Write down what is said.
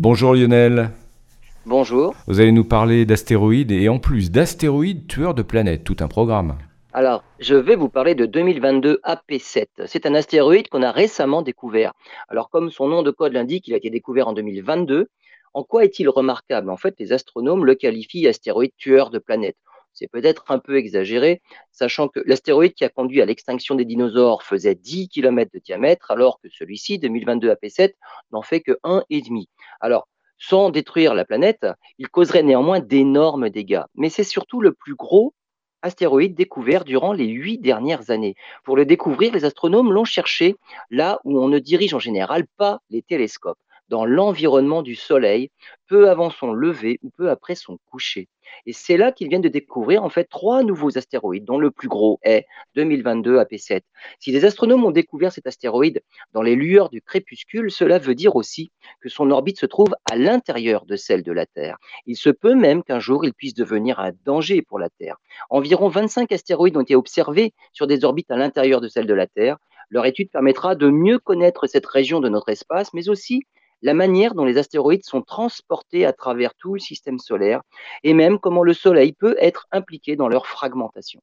Bonjour Lionel. Bonjour. Vous allez nous parler d'astéroïdes et en plus d'astéroïdes tueurs de planètes, tout un programme. Alors, je vais vous parler de 2022 AP7. C'est un astéroïde qu'on a récemment découvert. Alors, comme son nom de code l'indique, il a été découvert en 2022. En quoi est-il remarquable? En fait, les astronomes le qualifient astéroïde tueur de planètes. C'est peut-être un peu exagéré, sachant que l'astéroïde qui a conduit à l'extinction des dinosaures faisait 10 km de diamètre, alors que celui-ci, 2022 AP7, n'en fait que 1,5. Alors, sans détruire la planète, il causerait néanmoins d'énormes dégâts. Mais c'est surtout le plus gros astéroïde découvert durant les huit dernières années. Pour le découvrir, les astronomes l'ont cherché là où on ne dirige en général pas les télescopes dans l'environnement du Soleil, peu avant son lever ou peu après son coucher. Et c'est là qu'ils viennent de découvrir en fait trois nouveaux astéroïdes, dont le plus gros est 2022 AP7. Si les astronomes ont découvert cet astéroïde dans les lueurs du crépuscule, cela veut dire aussi que son orbite se trouve à l'intérieur de celle de la Terre. Il se peut même qu'un jour il puisse devenir un danger pour la Terre. Environ 25 astéroïdes ont été observés sur des orbites à l'intérieur de celle de la Terre. Leur étude permettra de mieux connaître cette région de notre espace, mais aussi la manière dont les astéroïdes sont transportés à travers tout le système solaire et même comment le Soleil peut être impliqué dans leur fragmentation.